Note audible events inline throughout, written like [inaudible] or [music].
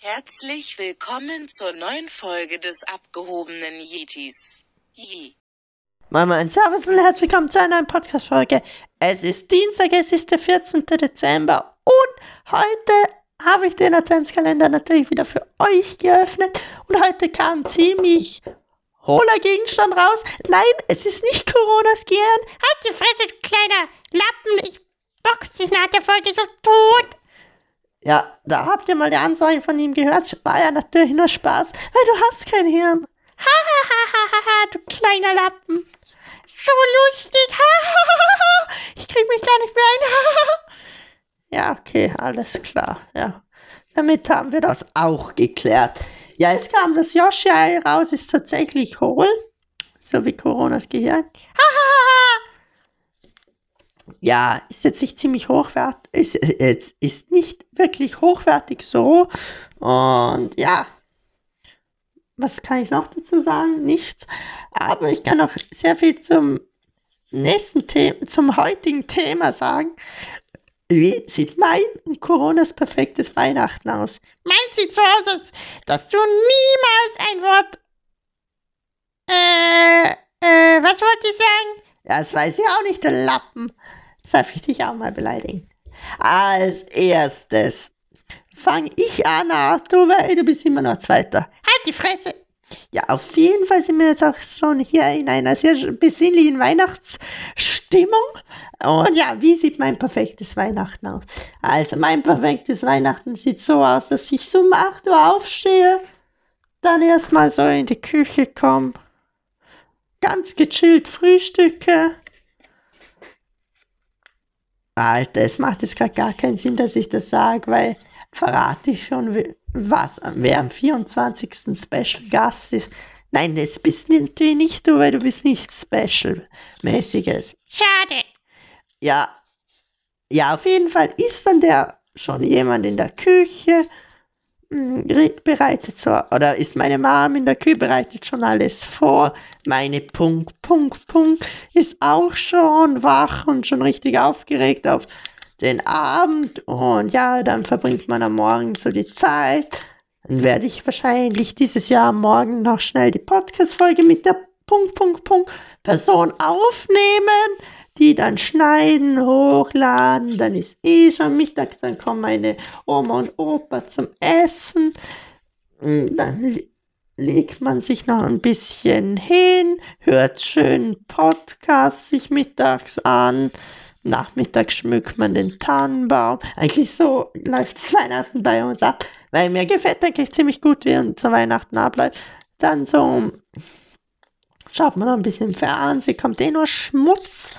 Herzlich willkommen zur neuen Folge des abgehobenen Yetis. Yi. Moin Moin, Servus und herzlich willkommen zu einer neuen Podcast-Folge. Es ist Dienstag, es ist der 14. Dezember und heute habe ich den Adventskalender natürlich wieder für euch geöffnet und heute kam ziemlich hohler Gegenstand raus. Nein, es ist nicht Coronas Gehirn. Halt die Fresse, du kleiner Lappen. Ich box dich nach der Folge so tot. Ja, da habt ihr mal die Ansage von ihm gehört. War ja natürlich nur Spaß, weil du hast kein Hirn. Ha, ha, ha, ha, ha, du kleiner Lappen. So lustig. Ha, ha, ha, ha. Ich krieg mich gar nicht mehr ein. Ha, ha, ha. Ja, okay, alles klar. Ja, damit haben wir das auch geklärt. Ja, jetzt kam das Yoshi-Ei raus, ist tatsächlich hohl. So wie Coronas Gehirn. Ha, ha, ha. Ja, ist jetzt nicht ziemlich hochwertig, ist, ist, ist nicht wirklich hochwertig so. Und ja, was kann ich noch dazu sagen? Nichts. Aber ich kann auch sehr viel zum nächsten Thema, zum heutigen Thema sagen. Wie sieht mein Coronas perfektes Weihnachten aus? Meins sieht so aus, dass du niemals ein Wort. Äh, äh, was wollte ich sagen? Das weiß ich auch nicht, der Lappen. Darf ich dich auch mal beleidigen. Als erstes fange ich an, Arthur, weil du bist immer noch Zweiter. Halt die Fresse. Ja, auf jeden Fall sind wir jetzt auch schon hier in einer sehr besinnlichen Weihnachtsstimmung. Und ja, wie sieht mein perfektes Weihnachten aus? Also, mein perfektes Weihnachten sieht so aus, dass ich so um 8 Uhr aufstehe, dann erstmal so in die Küche komme, ganz gechillt frühstücke. Alter, es macht jetzt gerade gar keinen Sinn, dass ich das sage, weil verrate ich schon, was, wer am 24. Special Gast ist. Nein, das bist natürlich nicht du, weil du bist nicht Special-mäßiges. Schade. Ja, ja, auf jeden Fall ist dann der schon jemand in der Küche, bereitet so, oder ist meine Mom in der Küche, bereitet schon alles vor. Meine Punkt, Punkt, Punkt ist auch schon wach und schon richtig aufgeregt auf den Abend. Und ja, dann verbringt man am Morgen so die Zeit. Dann werde ich wahrscheinlich dieses Jahr Morgen noch schnell die Podcast-Folge mit der Punkt, Punkt, Punkt Person aufnehmen die dann schneiden, hochladen, dann ist eh schon Mittag, dann kommen meine Oma und Opa zum Essen. Dann le- legt man sich noch ein bisschen hin, hört schön Podcast sich mittags an. Nachmittags schmückt man den Tannenbaum. Eigentlich so läuft das [laughs] Weihnachten bei uns ab, weil mir gefällt eigentlich ziemlich gut, wie uns zu Weihnachten abläuft. Dann so schaut man noch ein bisschen Fernsehen, kommt eh nur Schmutz.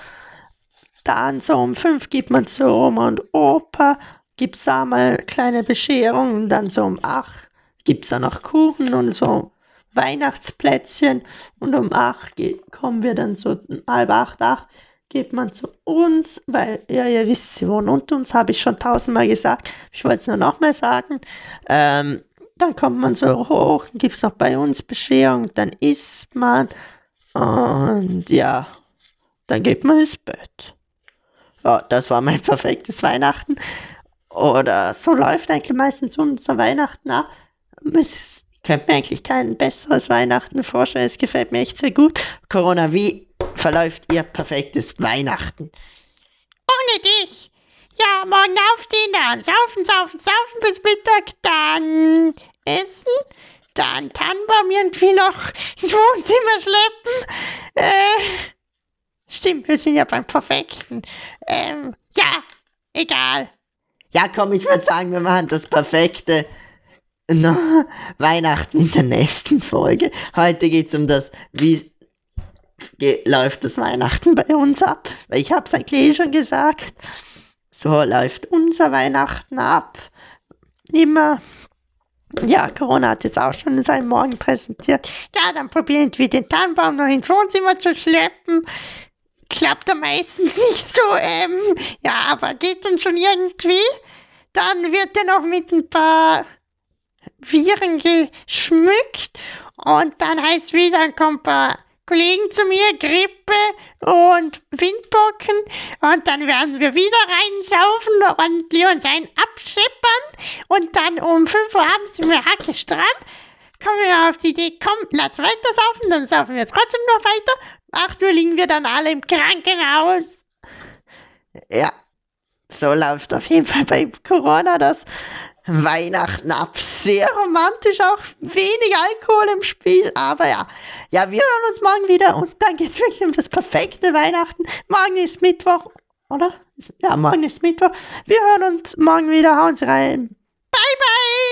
Dann so um fünf gibt man zu Oma und Opa, gibt's da mal kleine Bescherungen. Dann so um acht gibt's da noch Kuchen und so Weihnachtsplätzchen. Und um acht kommen wir dann so halb acht, acht geht man zu uns, weil, ja, ihr wisst, sie wohnen unter uns, habe ich schon tausendmal gesagt. Ich wollte es nur nochmal sagen. Ähm, dann kommt man so hoch, gibt es noch bei uns Bescherung, dann isst man und ja, dann geht man ins Bett. Ja, das war mein [laughs] perfektes Weihnachten. Oder so läuft eigentlich meistens unser Weihnachten ab. Es ich könnte mir eigentlich kein besseres Weihnachten vorstellen. Es gefällt mir echt sehr gut. Corona, wie verläuft Ihr perfektes Weihnachten? Ohne dich. Ja, morgen aufstehen, dann saufen, saufen, saufen bis Mittag, dann essen, dann Tannenbaum irgendwie noch ins Wohnzimmer schleppen. Äh, stimmt, wir sind ja beim Perfekten. Ähm, ja, egal. Ja, komm, ich würde sagen, wir machen das perfekte no, Weihnachten in der nächsten Folge. Heute geht es um das, wie ge läuft das Weihnachten bei uns ab. Weil ich habe es eigentlich eh schon gesagt. So läuft unser Weihnachten ab. Immer. Ja, Corona hat jetzt auch schon in seinem Morgen präsentiert. Ja, dann probieren wir den Tannenbaum noch ins Wohnzimmer zu schleppen. Klappt da meistens nicht so, ähm, ja, aber geht dann schon irgendwie. Dann wird er noch mit ein paar Viren geschmückt und dann heißt wieder, dann kommt, pa- Kollegen zu mir, Grippe und Windpocken. Und dann werden wir wieder reinsaufen und uns einen abschippern. Und dann um 5 Uhr abends sind wir hackestramm. Kommen wir auf die Idee, komm, lass weiter saufen, dann saufen wir trotzdem noch weiter. 8 Uhr liegen wir dann alle im Krankenhaus. Ja, so läuft auf jeden Fall bei Corona das Weihnachten ab. Sehr romantisch, auch wenig Alkohol im Spiel, aber ja. Ja, wir hören uns morgen wieder und dann geht es wirklich um das perfekte Weihnachten. Morgen ist Mittwoch, oder? Ja, morgen ist Mittwoch. Wir hören uns morgen wieder. Hauen Sie rein. Bye, bye!